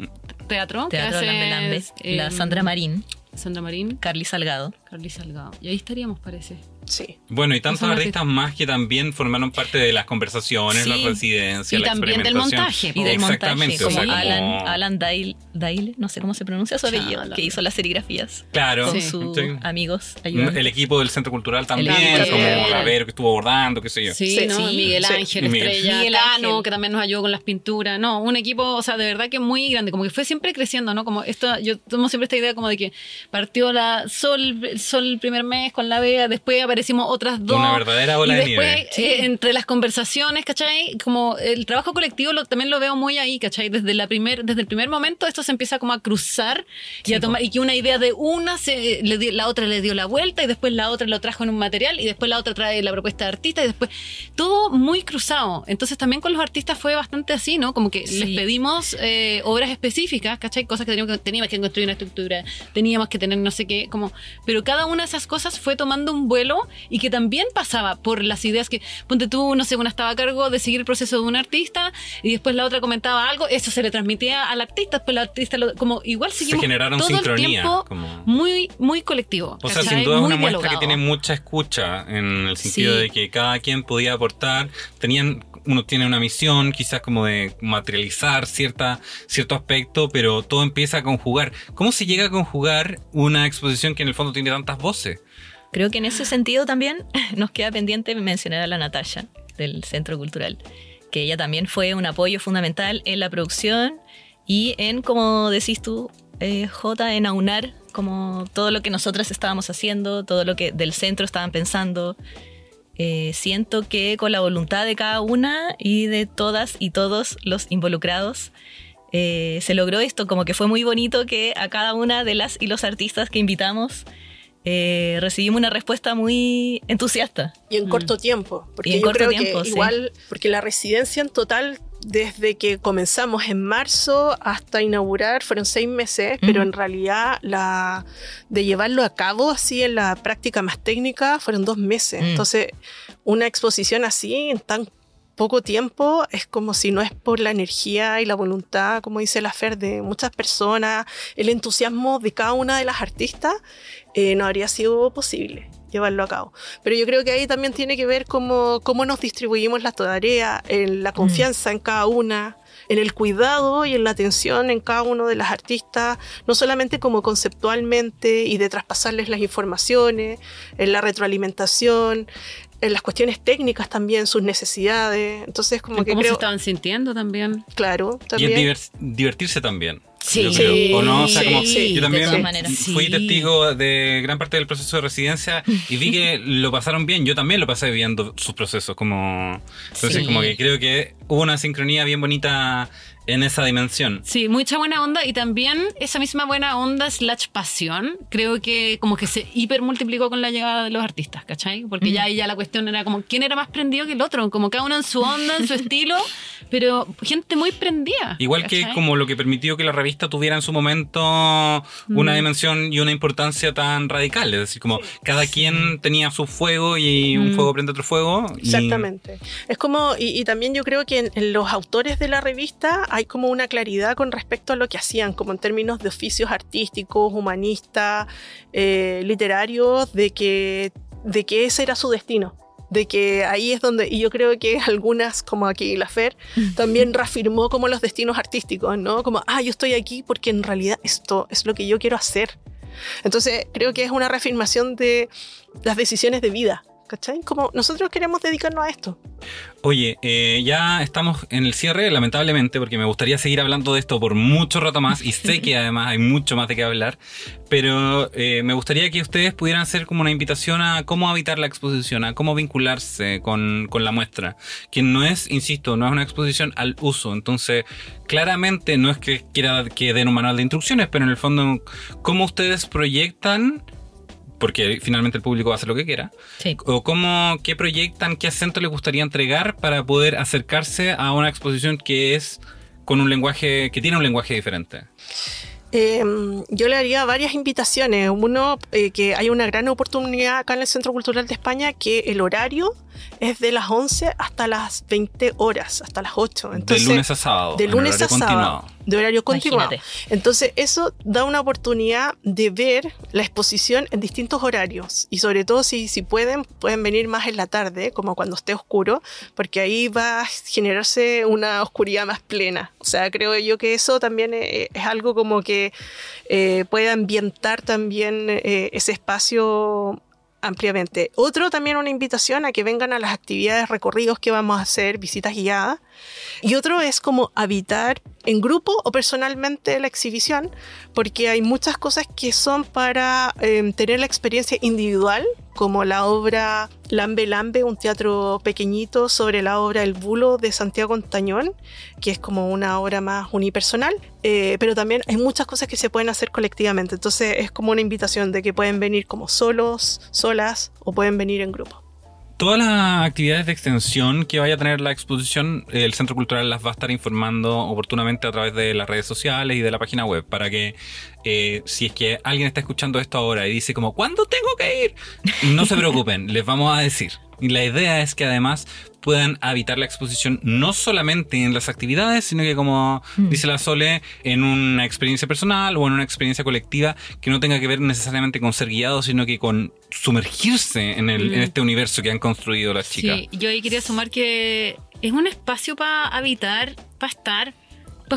Teatro, Teatro hace, Lambe Lambe, la eh, Sandra Marín, Sandra Marín, Carly Salgado. Carly Salgado. Y ahí estaríamos, parece. Sí. Bueno, y tantos artistas más que también formaron parte de las conversaciones, Sí. las residencias, Y la también del montaje, po. Y del Exactamente, montaje, o como sea, como- Alan, Alan Dail- Daile, no sé cómo se pronuncia su apellido, que hizo las serigrafías Claro, con Sí. sus Sí. amigos ayudantes. el equipo del Centro Cultural también, equipo como. Ravero que estuvo bordando, qué sé yo. Sí, Sí, ¿no? sí, Miguel. Ángel. Estrella, Miguel Ángel. que también nos ayudó con las pinturas. No, un equipo, o sea, de verdad que muy grande, como que fue siempre creciendo, ¿no? Como esto, yo tomo siempre esta idea como de que partió la Sol, Sol el primer mes con la Bea, después aparecimos otras dos. Una verdadera ola y de después, nieve. eh, entre las conversaciones, ¿cachai? Como el trabajo colectivo lo, también lo veo muy ahí, ¿cachai? Desde, la primer, desde el primer momento esto se empieza como a cruzar y a tomar, y que una idea de una, se, le dio- la otra le dio la vuelta y después la otra lo trajo en un material y después la otra trae la propuesta de artista y después todo muy cruzado. Entonces también con los artistas fue bastante así, ¿no? Como que Sí. les pedimos eh, obras específicas, ¿cachai? Cosas que teníamos, que teníamos que construir una estructura, teníamos que tener no sé qué, como... Pero cada una de esas cosas fue tomando un vuelo y que también pasaba por las ideas que, ponte tú, no sé, una estaba a cargo de seguir el proceso de un artista y después la otra comentaba algo, eso se le transmitía al artista, después el artista lo, como igual seguimos generaron todo sincronía, el tiempo como- muy, muy colectivo. O sea, ¿cachai? sin duda es una muestra que tiene mucha escucha en el sentido Sí. de que cada quien podía aportar, tenían uno tiene una misión quizás como de materializar cierta, cierto aspecto, pero todo empieza a conjugar. ¿Cómo se llega a conjugar una exposición que en el fondo tiene tantas voces? Creo que en ese sentido también nos queda pendiente mencionar a la Natasha del Centro Cultural, que ella también fue un apoyo fundamental en la producción y en, como decís tú, eh, J, en aunar como todo lo que nosotras estábamos haciendo, todo lo que del centro estaban pensando. Eh, siento que con la voluntad de cada una y de todas y todos los involucrados, eh, se logró esto, como que fue muy bonito que a cada una de las y los artistas que invitamos eh, recibimos una respuesta muy entusiasta. Y en corto tiempo. Porque Y en yo corto creo tiempo, que sí. igual, porque la residencia en total, desde que comenzamos en marzo hasta inaugurar, fueron seis meses, pero Ujú. en realidad la de llevarlo a cabo así en la práctica más técnica fueron dos meses. Mm. Entonces, una exposición así en tan poco tiempo es como si no es por la energía y la voluntad, como dice la Fer, de muchas personas, el entusiasmo de cada una de las artistas, eh, no habría sido posible llevarlo a cabo. Pero yo creo que ahí también tiene que ver cómo, cómo nos distribuimos las tareas, en la confianza en cada una, en el cuidado y en la atención en cada uno de las artistas, no solamente como conceptualmente y de traspasarles las informaciones, en la retroalimentación, en las cuestiones técnicas también, sus necesidades. Entonces, como En que ¿Cómo se creo, estaban sintiendo también? claro, Y también. divers- divertirse también. Sí. yo creo. ¿O no? O sea, como sí, yo de también todas maneras. fui testigo de gran parte del proceso de residencia y vi que lo pasaron bien. Yo también lo pasé viendo sus procesos. Como, entonces, Sí. como que creo que hubo una sincronía bien bonita en esa dimensión. Sí, mucha buena onda y también esa misma buena onda slash pasión, creo que como que se hiper multiplicó con la llegada de los artistas, ¿cachai? Porque ya ahí ya la cuestión era como quién era más prendido que el otro, como cada uno en su onda, en su estilo, pero gente muy prendida. Igual que como lo que permitió que la revista tuviera en su momento una dimensión y una importancia tan radical. Es decir, como cada quien tenía su fuego y un Mm. fuego prende otro fuego. y- Exactamente. Es como, y, y también yo creo que en, en los autores de la revista hay como una claridad con respecto a lo que hacían, como en términos de oficios artísticos, humanistas, eh, literarios, de que, de que ese era su destino. De que ahí es donde, y yo creo que algunas, como aquí la Fer, también reafirmó como los destinos artísticos, ¿no? Como, ah, yo estoy aquí porque en realidad esto es lo que yo quiero hacer. Entonces, creo que es una reafirmación de las decisiones de vida, ¿cachai? Como nosotros queremos dedicarnos a esto. Oye, eh, ya estamos en el cierre, lamentablemente, porque me gustaría seguir hablando de esto por mucho rato más y sé que además hay mucho más de qué hablar, pero eh, me gustaría que ustedes pudieran hacer como una invitación a cómo habitar la exposición, a cómo vincularse con, con la muestra, que no es, insisto, no es una exposición al uso, entonces claramente no es que quiera que den un manual de instrucciones, pero en el fondo, cómo ustedes proyectan porque finalmente el público va a hacer lo que quiera, Sí. o cómo, qué proyectan, qué acento les gustaría entregar para poder acercarse a una exposición que es con un lenguaje, que tiene un lenguaje diferente. Eh, yo le haría varias invitaciones. Uno, eh, que hay una gran oportunidad acá en el Centro Cultural de España, que el horario es de las 11 hasta las 20 horas, hasta las 8. Entonces, de lunes a sábado. de lunes a sábado, continuado. De horario continuado. Imagínate. Entonces, eso da una oportunidad de ver la exposición en distintos horarios. Y sobre todo, si, si pueden, pueden venir más en la tarde, como cuando esté oscuro, porque ahí va a generarse una oscuridad más plena. O sea, creo yo que eso también eh, es algo como que eh, puede ambientar también eh, ese espacio ampliamente. Otro también una invitación a que vengan a las actividades recorridos que vamos a hacer, visitas guiadas. Y otro es como habitar en grupo o personalmente la exhibición, porque hay muchas cosas que son para eh, tener la experiencia individual, como la obra Lambe Lambe, un teatro pequeñito sobre la obra El Bulo de Santiago Antañón, que es como una obra más unipersonal, eh, pero también hay muchas cosas que se pueden hacer colectivamente, entonces es como una invitación de que pueden venir como solos, solas o pueden venir en grupo. Todas las actividades de extensión que vaya a tener la exposición, el Centro Cultural las va a estar informando oportunamente a través de las redes sociales y de la página web para que eh, si es que alguien está escuchando esto ahora y dice como, ¿cuándo tengo que ir? No se preocupen, les vamos a decir. Y la idea es que además puedan habitar la exposición no solamente en las actividades, sino que como dice la Sole, en una experiencia personal o en una experiencia colectiva que no tenga que ver necesariamente con ser guiado, sino que con sumergirse en, el, en este universo que han construido las chicas. Sí, yo ahí quería sumar que es un espacio para habitar, para estar,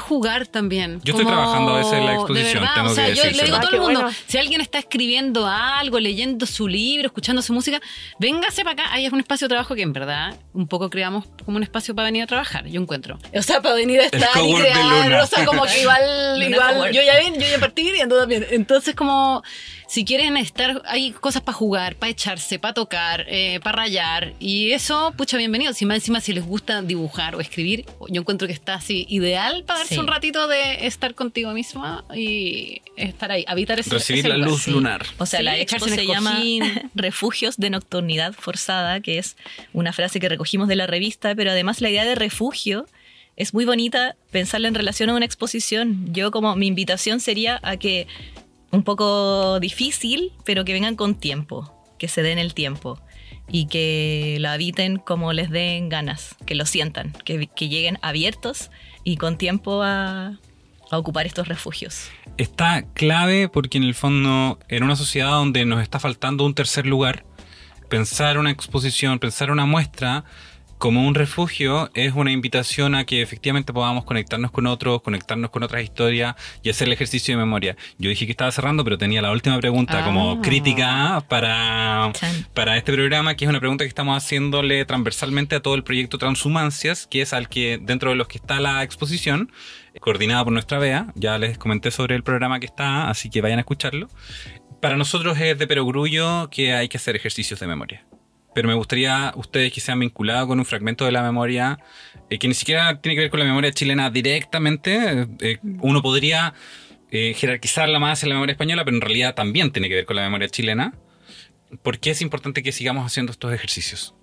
jugar también. Yo estoy trabajando a veces en la exposición, De verdad, tengo o sea, que yo le digo a Ah, todo qué el mundo, bueno. si alguien está escribiendo algo, leyendo su libro, escuchando su música, véngase para acá. Ahí es un espacio de trabajo que en verdad un poco creamos como un espacio para venir a trabajar, yo encuentro. O sea, para venir a estar y cowork de crear, o sea, como que igual, igual yo ya ven, yo ya partí viendo también. Entonces, como si quieren estar, hay cosas para jugar, para echarse, para tocar, para rayar. Y eso, pucha, bienvenido. Si más encima si les gusta dibujar o escribir, yo encuentro que está así ideal para darse Sí. un ratito de estar contigo misma y estar ahí, habitar ese Recibir ese la lugar. luz Sí. lunar. O sea, Sí, la expo se llama. Refugios de Nocturnidad Forzada, que es una frase que recogimos de la revista, pero además la idea de refugio es muy bonita pensarla en relación a una exposición. Yo como mi invitación sería a que un poco difícil, pero que vengan con tiempo, que se den el tiempo y que la habiten como les den ganas, que lo sientan, que, lleguen abiertos y con tiempo a ocupar estos refugios. está clave porque en el fondo, en una sociedad donde nos está faltando un tercer lugar, pensar una exposición, pensar una muestra como un refugio es una invitación a que efectivamente podamos conectarnos con otros, conectarnos con otras historias y hacer el ejercicio de memoria. Yo dije que estaba cerrando, pero tenía la última pregunta Ah. como crítica para, para este programa, que es una pregunta que estamos haciéndole transversalmente a todo el proyecto Transhumancias, que es al que dentro de los que está la exposición, coordinada por nuestra BEA. Ya les comenté sobre el programa que está, así que vayan a escucharlo. Para nosotros es de perogrullo que hay que hacer ejercicios de memoria. Pero me gustaría ustedes que sean vinculados con un fragmento de la memoria eh, que ni siquiera tiene que ver con la memoria chilena directamente. Eh, uno podría eh, jerarquizarla más en la memoria española, pero en realidad también tiene que ver con la memoria chilena. ¿Por qué es importante que sigamos haciendo estos ejercicios?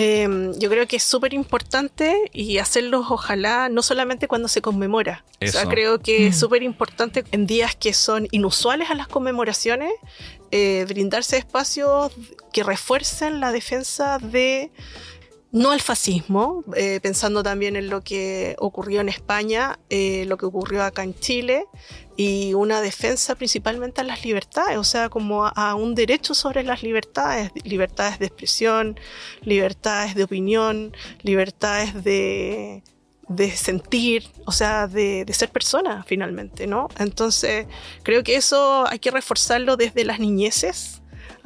Eh, yo creo que es súper importante y hacerlos ojalá no solamente cuando se conmemora. O sea, creo que es Mm. súper importante en días que son inusuales a las conmemoraciones, eh, brindarse espacios que refuercen la defensa de no al fascismo, eh, pensando también en lo que ocurrió en España, eh, lo que ocurrió acá en Chile, y una defensa principalmente a las libertades, o sea, como a, a un derecho sobre las libertades, libertades de expresión, libertades de opinión, libertades de, de sentir, o sea, de, de ser persona finalmente, ¿no? Entonces, creo que eso hay que reforzarlo desde las niñeces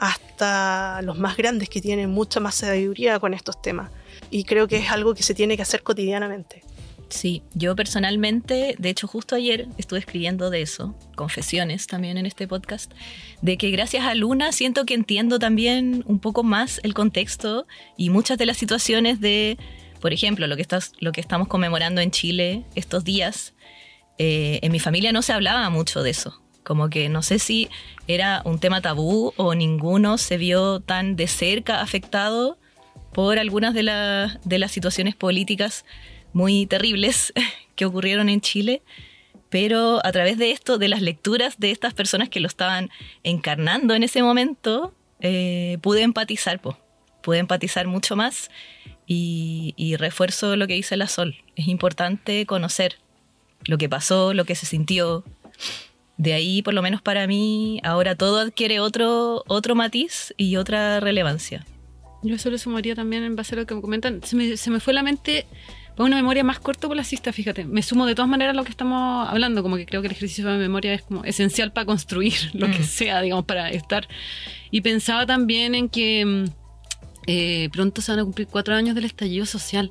hasta los más grandes que tienen mucha más sabiduría con estos temas. Y creo que es algo que se tiene que hacer cotidianamente. Sí, yo personalmente, de hecho justo ayer estuve escribiendo de eso, confesiones también en este podcast, de que gracias a Luna siento que entiendo también un poco más el contexto y muchas de las situaciones de, por ejemplo, lo que, estamos conmemorando en Chile estos días. eh, en mi familia no se hablaba mucho de eso, como que no sé si era un tema tabú o ninguno se vio tan de cerca afectado por algunas de, la- de las situaciones políticas muy terribles que ocurrieron en Chile, pero a través de esto, de las lecturas de estas personas que lo estaban encarnando en ese momento, eh, pude empatizar, pude empatizar mucho más y, y refuerzo lo que dice la Sol. Es importante conocer lo que pasó, lo que se sintió. De ahí, por lo menos para mí, ahora todo adquiere otro, otro matiz y otra relevancia. Yo solo sumaría también en base a lo que me comentan. Se me, se me fue la mente para una memoria más cortoplacista, fíjate. Me sumo de todas maneras a lo que estamos hablando, como que creo que el ejercicio de memoria es como esencial para construir lo que Mm. sea, digamos, para estar. Y pensaba también en que mm, eh, pronto se van a cumplir cuatro años del estallido social.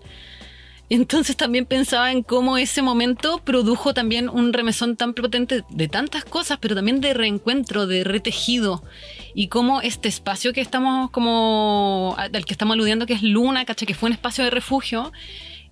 Y entonces también pensaba en cómo ese momento produjo también un remesón tan potente de tantas cosas, pero también de reencuentro, de retejido. Y cómo este espacio que estamos como, al que estamos aludiendo, que es Luna, ¿cachai? Que fue un espacio de refugio,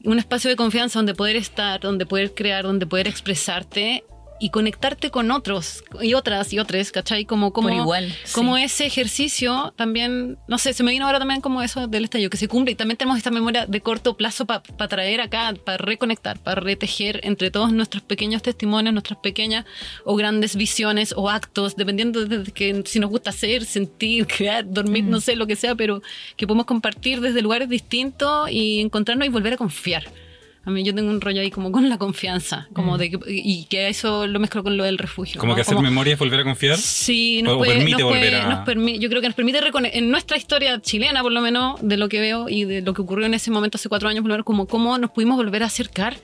un espacio de confianza donde poder estar, donde poder crear, donde poder expresarte y conectarte con otros y otras y otros, ¿cachai? Como, como, Por igual, como sí. ese ejercicio también, no sé, se me vino ahora también como eso del estallido, que se cumple y también tenemos esta memoria de corto plazo para traer acá, para reconectar, para retejer entre todos nuestros pequeños testimonios, nuestras pequeñas o grandes visiones o actos, dependiendo de que si nos gusta hacer, sentir, crear, dormir, Mm. no sé lo que sea, pero que podemos compartir desde lugares distintos y encontrarnos y volver a confiar. A mí yo tengo un rollo ahí como con la confianza, como Mm. de que, y que eso lo mezclo con lo del refugio. Como ¿no? que hacer memoria es volver a confiar. Sí, nos o puede, permite nos puede- volver a- nos permi- yo creo que nos permite en nuestra historia chilena, por lo menos, de lo que veo y de lo que ocurrió en ese momento hace cuatro años, por lo menos, como cómo nos pudimos volver a acercar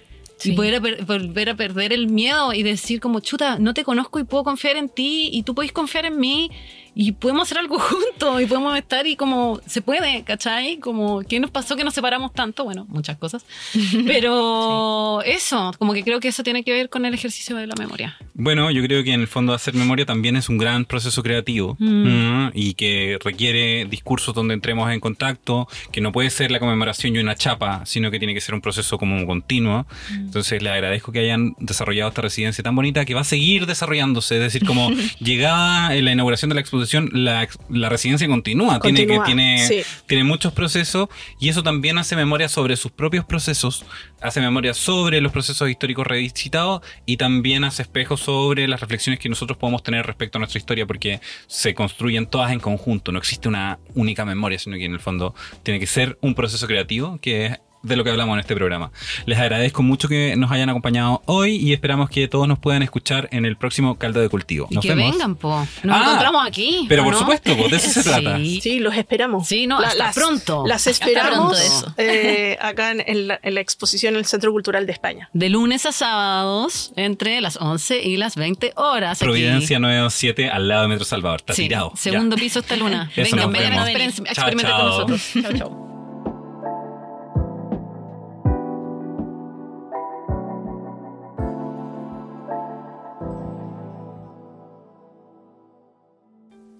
Y poder a per- volver a perder el miedo y decir como, chuta, no te conozco y puedo confiar en ti y tú puedes confiar en mí y podemos hacer algo juntos y podemos estar y como se puede, ¿cachai? Como, ¿qué nos pasó que nos separamos tanto? Bueno, muchas cosas. Pero eso, como que creo que eso tiene que ver con el ejercicio de la memoria. Bueno, yo creo que en el fondo hacer memoria también es un gran proceso creativo mm, y que requiere discursos donde entremos en contacto, que no puede ser la conmemoración y una chapa, sino que tiene que ser un proceso como continuo. Entonces le agradezco que hayan desarrollado esta residencia tan bonita que va a seguir desarrollándose, es decir, como llegada en la inauguración de la exposición, la, residencia continúa, tiene que tiene sí. tiene muchos procesos y eso también hace memoria sobre sus propios procesos, hace memoria sobre los procesos históricos revisitados y también hace espejos sobre las reflexiones que nosotros podemos tener respecto a nuestra historia porque se construyen todas en conjunto, no existe una única memoria, sino que en el fondo tiene que ser un proceso creativo que es de lo que hablamos en este programa. Les agradezco mucho que nos hayan acompañado hoy y esperamos que todos nos puedan escuchar en el próximo caldo de cultivo. Y que vemos. vengan, po. Nos Ah, encontramos aquí. pero ¿o por no? supuesto, po, de eso se trata. Sí. Sí, los esperamos. Sí, no, hasta pronto. Las esperamos pronto eh, acá en, en la, en la exposición en el Centro Cultural de España. De lunes a sábados, entre las 11 y las 20 horas. aquí. Providencia 927 al lado de Metro Salvador. Está Sí, tirado. ya. segundo piso esta luna. Eso, Vengan, vengan, experimenten, con nosotros. Chao, chao.